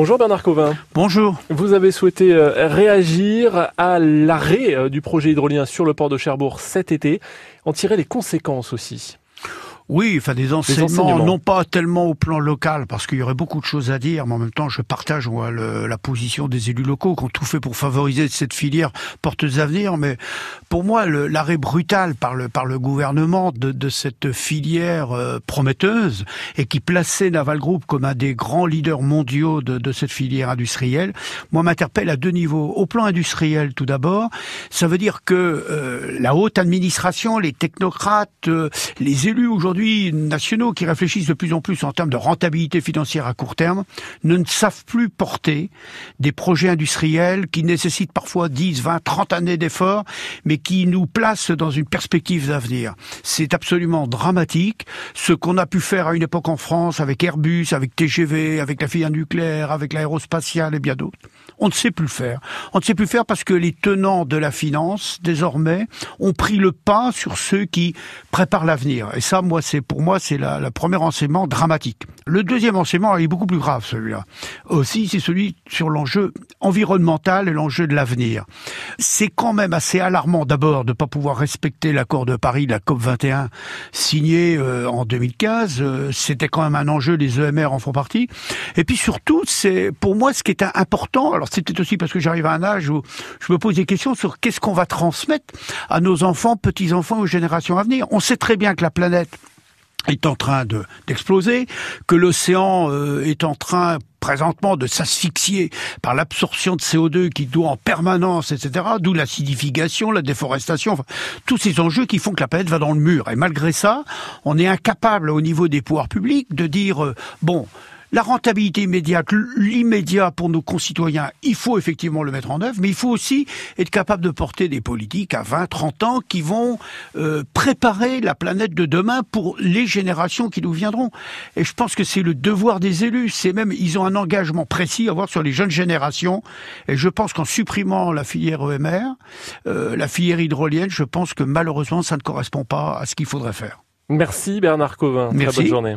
Bonjour Bernard Covin. Bonjour. Vous avez souhaité euh, réagir à l'arrêt euh, du projet hydrolien sur le port de Cherbourg cet été, en tirer les conséquences aussi. Oui, enfin des enseignements, non pas tellement au plan local, parce qu'il y aurait beaucoup de choses à dire, mais en même temps, je partage moi, la position des élus locaux qui ont tout fait pour favoriser cette filière porteuse d'avenir. Mais pour moi, l'arrêt brutal par le par le gouvernement de, de cette filière euh, prometteuse et qui plaçait Naval Group comme un des grands leaders mondiaux de, de cette filière industrielle, moi m'interpelle à deux niveaux. Au plan industriel, tout d'abord, ça veut dire que euh, la haute administration, les technocrates, euh, les élus aujourd'hui nationaux qui réfléchissent de plus en plus en termes de rentabilité financière à court terme ne savent plus porter des projets industriels qui nécessitent parfois 10, 20, 30 années d'efforts, mais qui nous placent dans une perspective d'avenir. C'est absolument dramatique. Ce qu'on a pu faire à une époque en France avec Airbus, avec TGV, avec la filière nucléaire, avec l'aérospatiale et bien d'autres. On ne sait plus le faire. On ne sait plus faire parce que les tenants de la finance, désormais, ont pris le pas sur ceux qui préparent l'avenir. Et ça, moi, c'est pour moi, c'est la, la premier enseignement dramatique. Le deuxième enseignement est beaucoup plus grave, celui-là. Aussi, c'est celui sur l'enjeu environnemental et l'enjeu de l'avenir. C'est quand même assez alarmant d'abord de ne pas pouvoir respecter l'accord de Paris, la COP 21, signé euh, en 2015. Euh, c'était quand même un enjeu, les EMR en font partie. Et puis surtout, c'est pour moi ce qui est important. Alors c'était aussi parce que j'arrive à un âge où je me pose des questions sur qu'est-ce qu'on va transmettre à nos enfants, petits-enfants, aux générations à venir. On sait très bien que la planète est en train de d'exploser, que l'océan euh, est en train présentement de s'asphyxier par l'absorption de CO2 qui doit en permanence, etc., d'où l'acidification, la déforestation, tous ces enjeux qui font que la planète va dans le mur. Et malgré ça, on est incapable au niveau des pouvoirs publics de dire, euh, bon, la rentabilité immédiate, l'immédiat pour nos concitoyens, il faut effectivement le mettre en œuvre, mais il faut aussi être capable de porter des politiques à 20, 30 ans qui vont euh, préparer la planète de demain pour les générations qui nous viendront. Et je pense que c'est le devoir des élus. C'est même, ils ont un engagement précis à avoir sur les jeunes générations. Et je pense qu'en supprimant la filière EMR, euh, la filière hydrolienne, je pense que malheureusement, ça ne correspond pas à ce qu'il faudrait faire. Merci Bernard Covin. Merci. Très bonne journée.